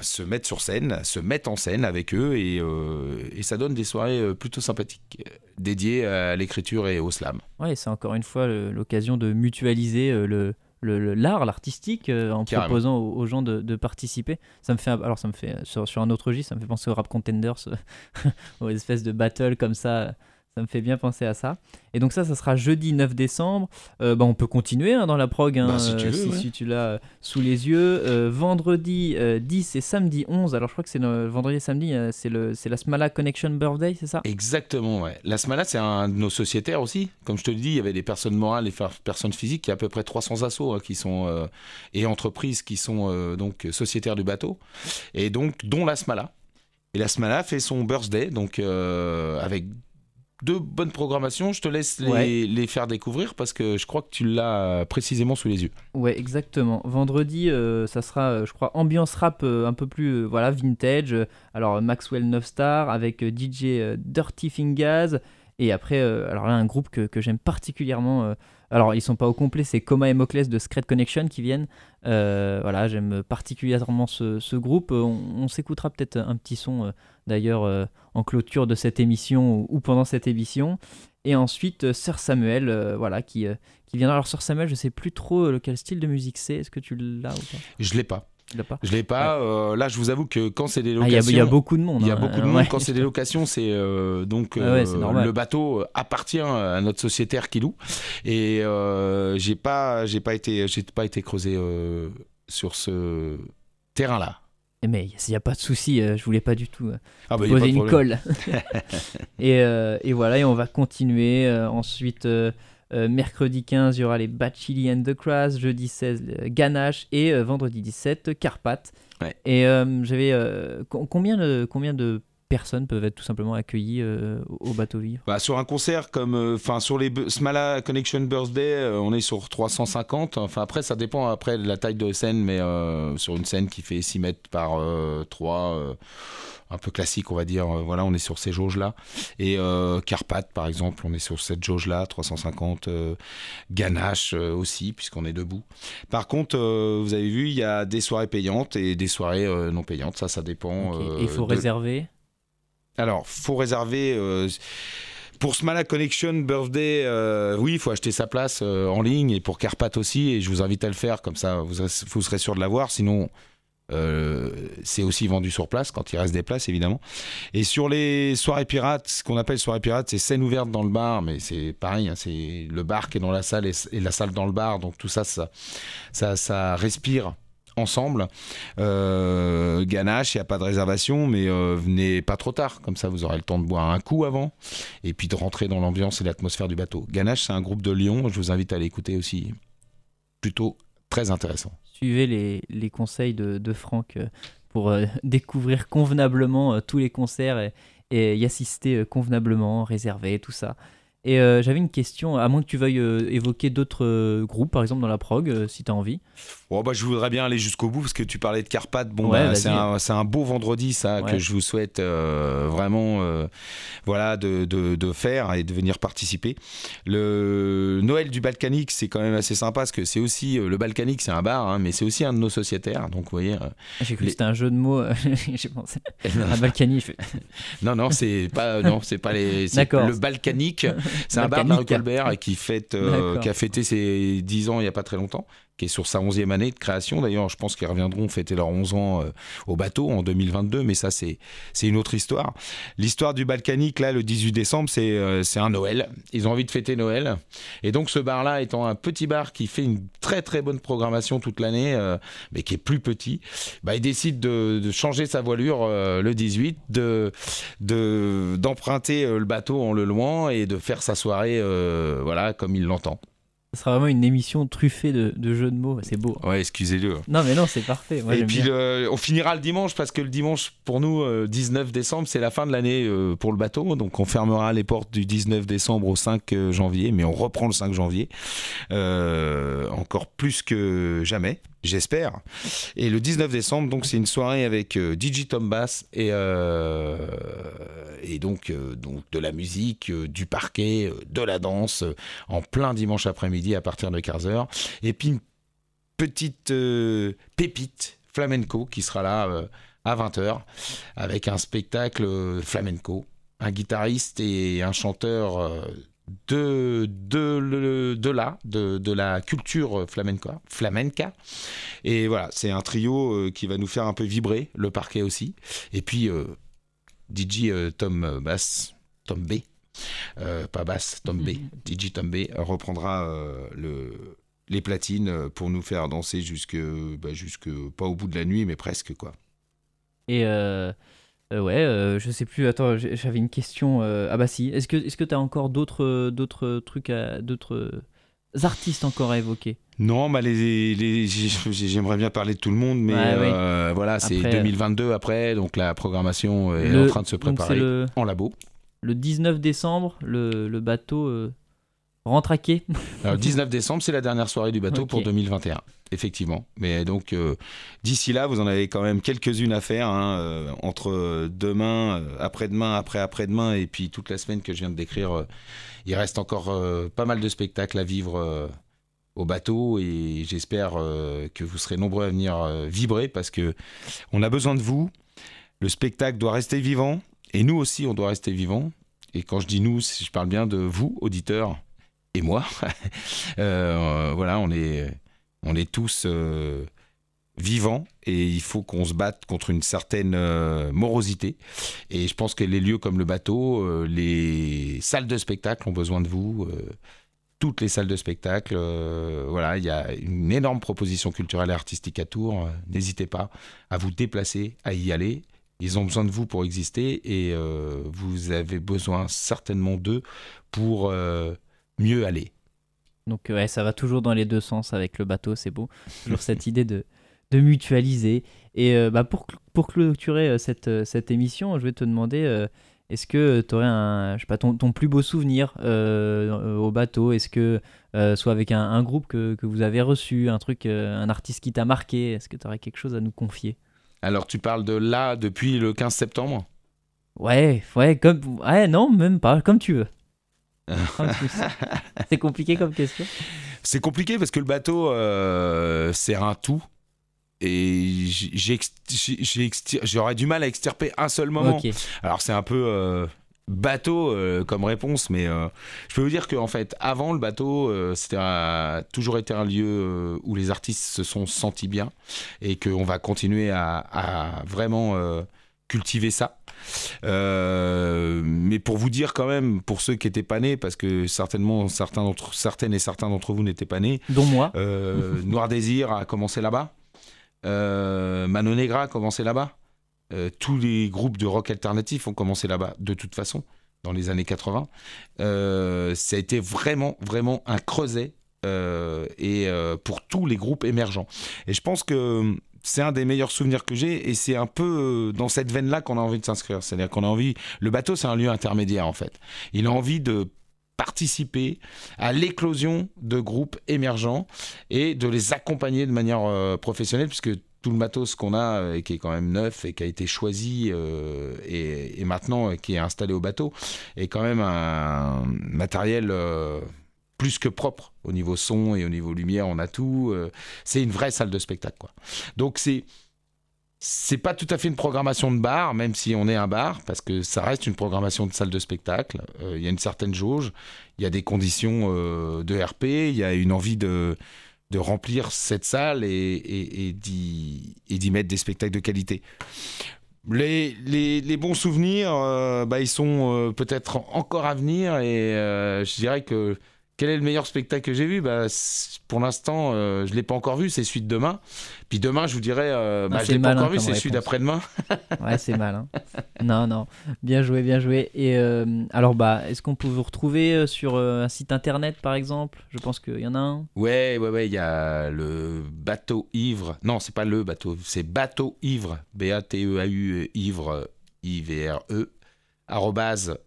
se mettent sur scène, se mettent en scène avec eux et, euh, et ça donne des soirées euh, plutôt sympathiques, dédiées à l'écriture et au slam. Ouais, c'est encore une fois l'occasion de mutualiser le l'art, l'artistique, euh, en Carrément. proposant aux, aux gens de, de participer. Ça me fait, alors ça me fait sur, sur un autre registre, ça me fait penser au rap contenders, (laughs) aux espèces de battles comme ça. Ça me fait bien penser à ça. Et donc ça, ça sera jeudi 9 décembre. Euh, bah, on peut continuer hein, dans la prog hein, Bah, si tu euh, si, ouais. si tu l'as euh, sous les yeux. Euh, vendredi euh, 10 et samedi 11. Alors je crois que c'est le vendredi et samedi, c'est le c'est la Smala Connection Birthday, c'est ça? Exactement, ouais. La Smala, c'est un de nos sociétaires aussi. Comme je te le dis, il y avait des personnes morales et fa- personnes physiques. Il y a à peu près 300 assos hein, qui sont, et entreprises qui sont donc sociétaires du bateau, et donc dont la Smala. Et la Smala fait son birthday, donc avec deux bonnes programmations. Je te laisse les, Ouais. les faire découvrir parce que je crois que tu l'as précisément sous les yeux. Ouais, exactement. Vendredi, euh, ça sera, euh, je crois, ambiance rap euh, un peu plus euh, voilà, vintage. Alors, Maxwell 9 Star avec DJ Dirty Fingaz. Et après, alors là, un groupe que, que j'aime particulièrement. alors, ils sont pas au complet, c'est Coma et Mocles de Secret Connection qui viennent. Voilà, j'aime particulièrement ce, ce groupe. On, on s'écoutera peut-être un petit son, d'ailleurs, en clôture de cette émission ou, pendant cette émission. Et ensuite, euh, Sir Samuel, euh, voilà, qui, euh, qui viendra. Alors, Sir Samuel, je sais plus trop euh, quel style de musique c'est. Est-ce que tu l'as ou pas? Je l'ai pas. Pas? Je l'ai pas. Euh, là, je vous avoue que quand c'est des Ah, Il y, a- locations, il y a beaucoup de monde. Il y a hein. beaucoup de monde ouais. quand c'est des locations, c'est euh, donc Ah ouais, euh, le bateau appartient à notre sociétaire qui loue et j'ai pas j'ai pas été j'ai pas été creusé sur ce terrain là. Mais il n'y a pas de souci, euh, je voulais pas du tout euh, Ah bah, poser une colle. (laughs) et, euh, et voilà, et on va continuer. euh, ensuite, mercredi 15, il y aura les Bad Chili and the Crass. Jeudi 16, le Ganache. Et vendredi 17, Carpath. Ouais. Et j'avais. co- combien, de, combien de personnes peuvent être tout simplement accueillies euh, au au bateau vivre Bah, sur un concert comme enfin sur les Smala Connection Birthday, euh, on est sur 350. Enfin après ça dépend après de la taille de scène mais euh, sur une scène qui fait 6 mètres par euh, 3 un peu classique, on va dire. Euh, Voilà, on est sur ces jauges-là. Et euh, Carpath, par exemple, on est sur cette jauge-là, 350. Euh, Ganache euh, aussi, puisqu'on est debout. Par contre, euh, vous avez vu, il y a des soirées payantes et des soirées euh, non payantes. Ça, ça dépend. Euh, Et il faut de- réserver. Alors, faut réserver. euh, pour Smala Connection Birthday, euh, oui, il faut acheter sa place euh, en ligne et pour Carpath aussi. Et je vous invite à le faire, comme ça vous, serez sûr de l'avoir. Sinon, euh, c'est aussi vendu sur place quand il reste des places, évidemment. Et sur les soirées pirates, ce qu'on appelle soirée pirate, c'est scène ouverte dans le bar, mais c'est pareil, hein, c'est le bar qui est dans la salle et, la salle dans le bar. Donc tout ça, ça respire ensemble. Euh, ganache, il n'y a pas de réservation, mais euh, venez pas trop tard, comme ça vous aurez le temps de boire un coup avant, et puis de rentrer dans l'ambiance et l'atmosphère du bateau. Ganache, c'est un groupe de Lyon, je vous invite à l'écouter aussi. Plutôt très intéressant. Suivez les, les conseils de, de Franck euh, pour (laughs) découvrir convenablement tous les concerts et, et y assister convenablement, réserver, tout ça. Et euh, j'avais une question, à moins que tu veuilles euh, évoquer d'autres euh, groupes, par exemple dans la prog, si tu as envie. Bon, bah, je voudrais bien aller jusqu'au bout parce que tu parlais de Carpath. Bon, Ouais, bah, c'est un, un beau vendredi, ça, Ouais. que je vous souhaite vraiment voilà, de, de- de faire et de venir participer. Le Noël du Balkanique, c'est quand même assez sympa parce que c'est aussi. le Balkanique, c'est un bar, hein, mais c'est aussi un de nos sociétaires. Donc, vous voyez. J'ai cru Les- que c'était un jeu de mots, (laughs) j'ai pensé (laughs) il fait- non, non, c'est pas, non, c'est pas les. D'accord. Le Balkanique, (laughs) c'est un bar de. Colbert qui, fête, euh, qui a fêté ses 10 ans il y a pas très longtemps, qui est sur sa 11e année de création. D'ailleurs, je pense qu'ils reviendront fêter leurs 11 ans euh, au bateau en 2022, mais ça, c'est une autre histoire. L'histoire du Balkanique, là, le 18 décembre, c'est euh, c'est un Noël. Ils ont envie de fêter Noël. Et donc, ce bar-là étant un petit bar qui fait une très très bonne programmation toute l'année, euh, mais qui est plus petit, bah, il décide de, changer sa voilure le 18, de de- d'emprunter le bateau en le louant et de faire sa soirée voilà comme il l'entend. Ce sera vraiment une émission truffée de, de jeux de mots, c'est beau. Ouais, excusez-le. Non mais non, c'est parfait. Moi, et puis le- on finira le dimanche parce que le dimanche pour nous euh, 19 décembre c'est la fin de l'année euh, pour le bateau donc on fermera les portes du 19 décembre au 5 janvier mais on reprend le 5 janvier euh, encore plus que jamais j'espère. Et le 19 décembre donc c'est une soirée avec euh, DJ Tom Bass et euh, donc euh, donc de la musique euh, du parquet de la danse en plein dimanche après-midi à partir de 15h et puis une petite pépite flamenco qui sera là à 20h avec un spectacle flamenco, un guitariste et un chanteur de, de, là, de, de la culture flamenca, flamenca. Et voilà, c'est un trio euh, qui va nous faire un peu vibrer, le parquet aussi. Et puis euh, DJ euh, Tom Bass, Tom B. euh, pas Bass, Tom B. DJ Tom B reprendra euh, le, les platines pour nous faire danser jusque, bah, jusque pas au bout de la nuit, mais presque quoi. Et euh, ouais, euh, je sais plus. Attends, j'avais une question. euh, ah bah si. Est-ce que est-ce que t'as encore d'autres d'autres trucs à d'autres artistes encore à évoquer? Non, bah les, les- j'ai- j'aimerais bien parler de tout le monde, mais Ouais, oui. voilà, c'est Après, 2022 après, donc la programmation est Le- en train de se préparer le, en labo. le 19 décembre, le, le bateau rentre à quai. Alors, 19 décembre, c'est la dernière soirée du bateau pour 2021, effectivement. Mais donc, euh, d'ici là, vous en avez quand même quelques-unes à faire, hein, euh, entre demain, euh, après-demain, après-après-demain, et puis toute la semaine que je viens de décrire. euh, il reste encore pas mal de spectacles à vivre au bateau, et j'espère que vous serez nombreux à venir vibrer, parce que on a besoin de vous. Le spectacle doit rester vivant, et nous aussi, on doit rester vivant. Et quand je dis nous, je parle bien de vous, auditeurs, et moi. (laughs) Euh, voilà, on est, on est tous euh, vivants et il faut qu'on se batte contre une certaine euh, morosité. Et je pense que les lieux comme le bateau, les salles de spectacle ont besoin de vous. toutes les salles de spectacle, voilà, il y a une énorme proposition culturelle et artistique à Tours. N'hésitez pas à vous déplacer, à y aller. Ils ont besoin de vous pour exister et vous avez besoin certainement d'eux pour mieux aller. Donc ouais, ça va toujours dans les deux sens avec le bateau, c'est beau. Toujours cette (laughs) idée de, de mutualiser. Et euh, bah, pour, pour clôturer euh, cette, euh, cette émission, je vais te demander, euh, est-ce que tu aurais un, je sais pas, ton, ton plus beau souvenir euh, euh, au bateau? Est-ce que, euh, soit avec un, un groupe que, que vous avez reçu, un truc, euh, un artiste qui t'a marqué, est-ce que tu aurais quelque chose à nous confier? Alors tu parles de là depuis le 15 septembre? Ouais, ouais, comme, ouais, non, même pas, comme tu veux. C'est compliqué comme question. C'est compliqué parce que le bateau, euh, c'est un tout. Et j'aurais du mal à extirper un seul moment. Alors c'est un peu euh, bateau euh, comme réponse, mais euh, je peux vous dire qu'en fait, avant le bateau, c'était toujours été un lieu où les artistes se sont sentis bien et qu'on va continuer à, à vraiment cultiver ça. Euh, mais pour vous dire quand même, pour ceux qui étaient pas nés, parce que certainement certains d'entre, certaines et certains d'entre vous n'étaient pas nés, Dont moi. euh, (laughs) Noir Désir a commencé là-bas. Euh, Mano Negra a commencé là-bas. Euh, tous les groupes de rock alternatif ont commencé là-bas, de toute façon, dans les années 80. Euh, ça a été vraiment, vraiment un creuset et pour tous les groupes émergents. Et je pense que c'est un des meilleurs souvenirs que j'ai et c'est un peu euh, dans cette veine-là qu'on a envie de s'inscrire. C'est-à-dire qu'on a envie. Le bateau, c'est un lieu intermédiaire en fait. Il a envie de participer à l'éclosion de groupes émergents et de les accompagner de manière euh, professionnelle, puisque tout le matos qu'on a, euh, et qui est quand même neuf et qui a été choisi et, maintenant qui est installé au bateau, est quand même un matériel plus que propre au niveau son et au niveau lumière. On a tout. euh, c'est une vraie salle de spectacle, quoi. Donc c'est c'est pas tout à fait une programmation de bar, même si on est un bar, parce que ça reste une programmation de salle de spectacle. Euh, Il y a une certaine jauge, il y a des conditions euh, de RP, il y a une envie de, de remplir cette salle et, d'y et d'y mettre des spectacles de qualité. Les, les, bons souvenirs, bah, ils sont peut-être encore à venir et je dirais que quel est le meilleur spectacle que j'ai vu? Bah, Pour l'instant, euh, je ne l'ai pas encore vu, c'est celui de demain. Puis demain, je vous dirais, euh, bah, Ah, je c'est l'ai pas malin encore vu, c'est celui d'après-demain. (laughs) Ouais, c'est mal. hein. Non, non. Bien joué, bien joué. Et euh, alors, bah, est-ce qu'on peut vous retrouver sur un site internet, par exemple? Je pense qu'il y en a un. Ouais, ouais, ouais, il y a le bateau ivre. Non, c'est pas le bateau, c'est bateau ivre. B-A-T-E-A-U, ivre, I-V-R-E. Arrobase,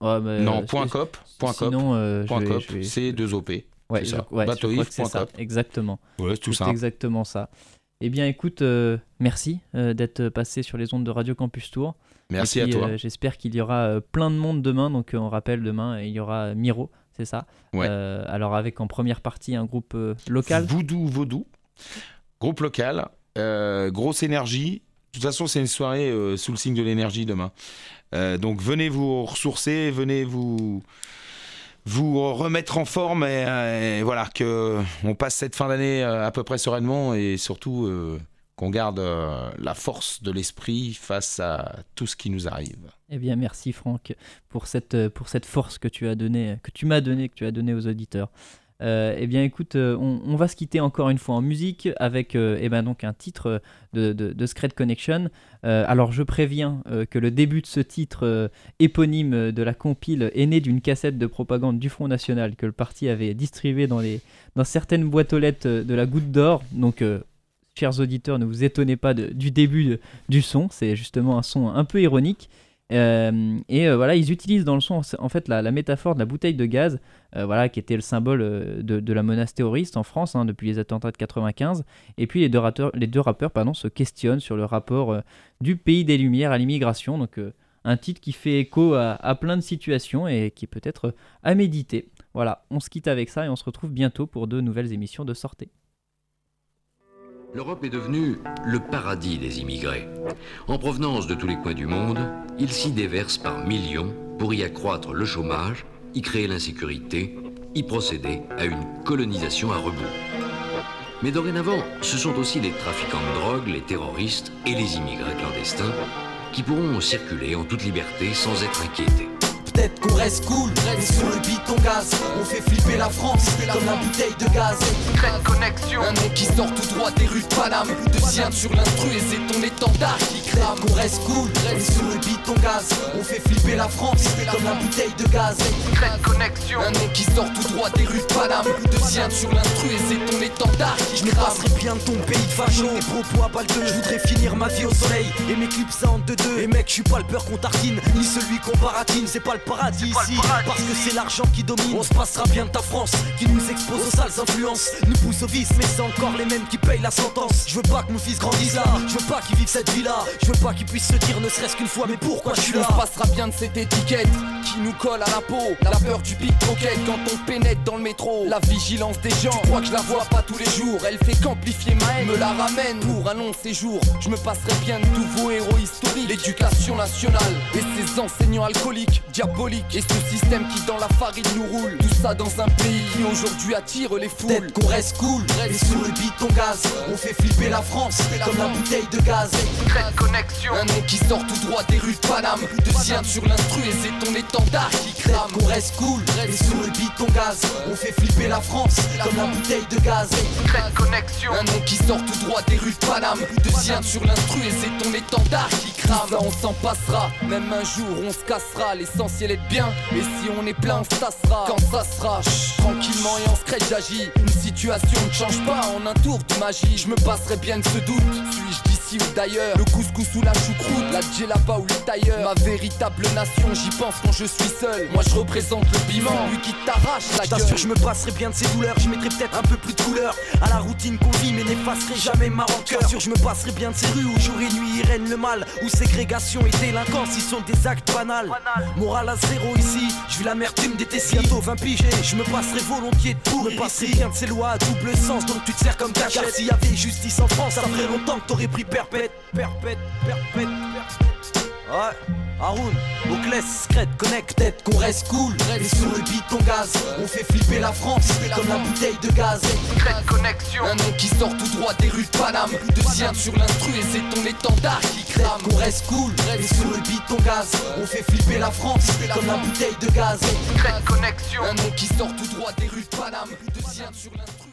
Ouais, mais, non, euh, point cop, point cop, Sinon, euh, point cop, vais- c'est 2 OP. Ouais, c'est ça. ouais, je c'est point ça. com. Exactement. Ouais, c'est tout C'est simple. exactement ça. Eh bien, écoute, euh, merci euh, d'être passé sur les ondes de Radio Campus Tour. Merci à toi. J'espère qu'il y aura plein de monde demain. Donc, on rappelle demain, il y aura Miro, c'est ça Ouais. Alors, avec en première partie un groupe local. Voodoo Vaudou, groupe local, grosse énergie. De toute façon, c'est une soirée euh, sous le signe de l'énergie demain. Euh, donc venez vous ressourcer, venez vous vous remettre en forme et, euh, voilà que on passe cette fin d'année à peu près sereinement et surtout qu'on garde la force de l'esprit face à tout ce qui nous arrive. Eh bien, merci Franck pour cette, pour cette force que tu as donné, que tu m'as donné, que tu as donné aux auditeurs. Euh, eh bien, écoute, euh, on, va se quitter encore une fois en musique avec euh, eh ben, donc un titre de, de, Connection. Alors, je préviens que le début de ce titre éponyme de la compile est né d'une cassette de propagande du Front National que le parti avait distribuée dans, les, dans certaines boîtes aux lettres de la Goutte d'Or. Donc, chers auditeurs, ne vous étonnez pas du début du son. C'est justement un son un peu ironique. Euh, et euh, voilà, ils utilisent dans le son en fait la, métaphore de la bouteille de gaz, euh, voilà, qui était le symbole de, la menace terroriste en France hein, depuis les attentats de 95. Et puis les deux rappeurs, pardon, se questionnent sur le rapport du pays des Lumières à l'immigration. Donc un titre qui fait écho à, plein de situations et qui peut être à méditer. Voilà, on se quitte avec ça et on se retrouve bientôt pour de nouvelles émissions de sortie. L'Europe est devenue le paradis des immigrés. En provenance de tous les coins du monde, ils s'y déversent par millions pour y accroître le chômage, y créer l'insécurité, y procéder à une colonisation à rebours. Mais dorénavant, ce sont aussi les trafiquants de drogue, les terroristes et les immigrés clandestins qui pourront circuler en toute liberté sans être inquiétés. Qu'on reste cool, mais sur le beat on gaz On fait flipper la France comme la bouteille de gaz. Secret connexion. Un nom qui sort tout droit des rues de Paname. Deuxième sur l'instru et c'est ton étendard qui crame. Qu'on reste cool, mais sur le beat on gaz On fait flipper la France comme la bouteille de gaz. Secret connexion. Un nom qui sort tout droit des rues de Paname. Deuxième sur l'instru et c'est ton étendard qui Je me passerai bien de ton pays de facho Tes propos à balle de Je voudrais finir ma vie au soleil. Et mes clips ça en deux deux. Et mec je suis pas le peur qu'on tartine Ni celui qu'on baratine. C'est pas le paradis ici Parce que c'est l'argent qui domine On se passera bien de ta France Qui nous expose aux sales influences Nous pousse au vice Mais c'est encore les mêmes qui payent la sentence Je veux pas que mon fils grandisse là Je veux pas qu'il vive cette vie là Je veux pas qu'il puisse se dire ne serait-ce qu'une fois Mais pourquoi je suis là On se passera bien de cette étiquette qui nous colle à la peau. La peur du pickpocket quand on pénètre dans le métro. La vigilance des gens, je crois que je la vois pas tous les jours. Elle fait qu'amplifier ma haine, me la ramène pour un long séjour. Je me passerai bien de nouveaux héros historiques. L'éducation nationale et ses enseignants alcooliques, diaboliques. Et ce système qui dans la farine nous roule. Tout ça dans un pays qui aujourd'hui attire les foules. Peut-être qu'on reste cool, mais sur le beat on gaz On fait flipper la France. Comme la bouteille de gaz. Secret connexion. Un nom qui sort tout droit des rues de Paname. Deuxième sur l'instru. Et c'est ton étendard qui crame. qu'on reste cool, mais sur le beat on gaz On fait flipper la France. Comme la bouteille de gaz. Secret connexion. Un nom qui sort tout droit des rues de Paname. Deuxième sur l'instru. Et c'est ton étendard qui crame. Ça on s'en passera, même un jour on se cassera. L'essentiel est de bien, et si on est plein on se tassera Quand ça sera, tranquillement et en secret j'agis. Une situation ne change pas en un tour de magie Je me passerai bien de ce doute, suis-je d'ailleurs. Le couscous ou la choucroute, la djellaba ou le tailleur. Ma véritable nation, j'y pense quand je suis seul. Moi je représente le piment, lui qui t'arrache la Je gueule. je me passerai bien de ces douleurs. Je mettrai peut-être un peu plus de couleur à la routine qu'on vit, mais n'effacerai jamais ma rancœur. Sûr, je me passerai bien de ces rues où jour et nuit règne le mal, où ségrégation et délinquance y sont des actes banals. Moral à zéro ici, je vis l'amertume des tessis. Bientôt 20 piges, je me passerai volontiers de tout. Me passerai bien de ces lois à double sens, donc tu te sers comme cachette. Car s'il y avait justice en France, ça ferait longtemps que t'aurais pris perpète, perpète, perpète, perpète. Ouais. Haroun, Oclès, Scred, Connect, Peut-être qu'on reste cool, et sur le beat gaz On fait flipper la France, comme la bouteille de gaz Secrète connexion. Un nom qui sort tout droit des rues de Paname. De sur l'instru et c'est ton étendard qui crame. Qu'on reste cool, et sur le beat gaz On fait flipper la France, comme la bouteille de gaz Secrète connexion. Un nom qui sort tout droit des rues de Paname. De sur l'instru.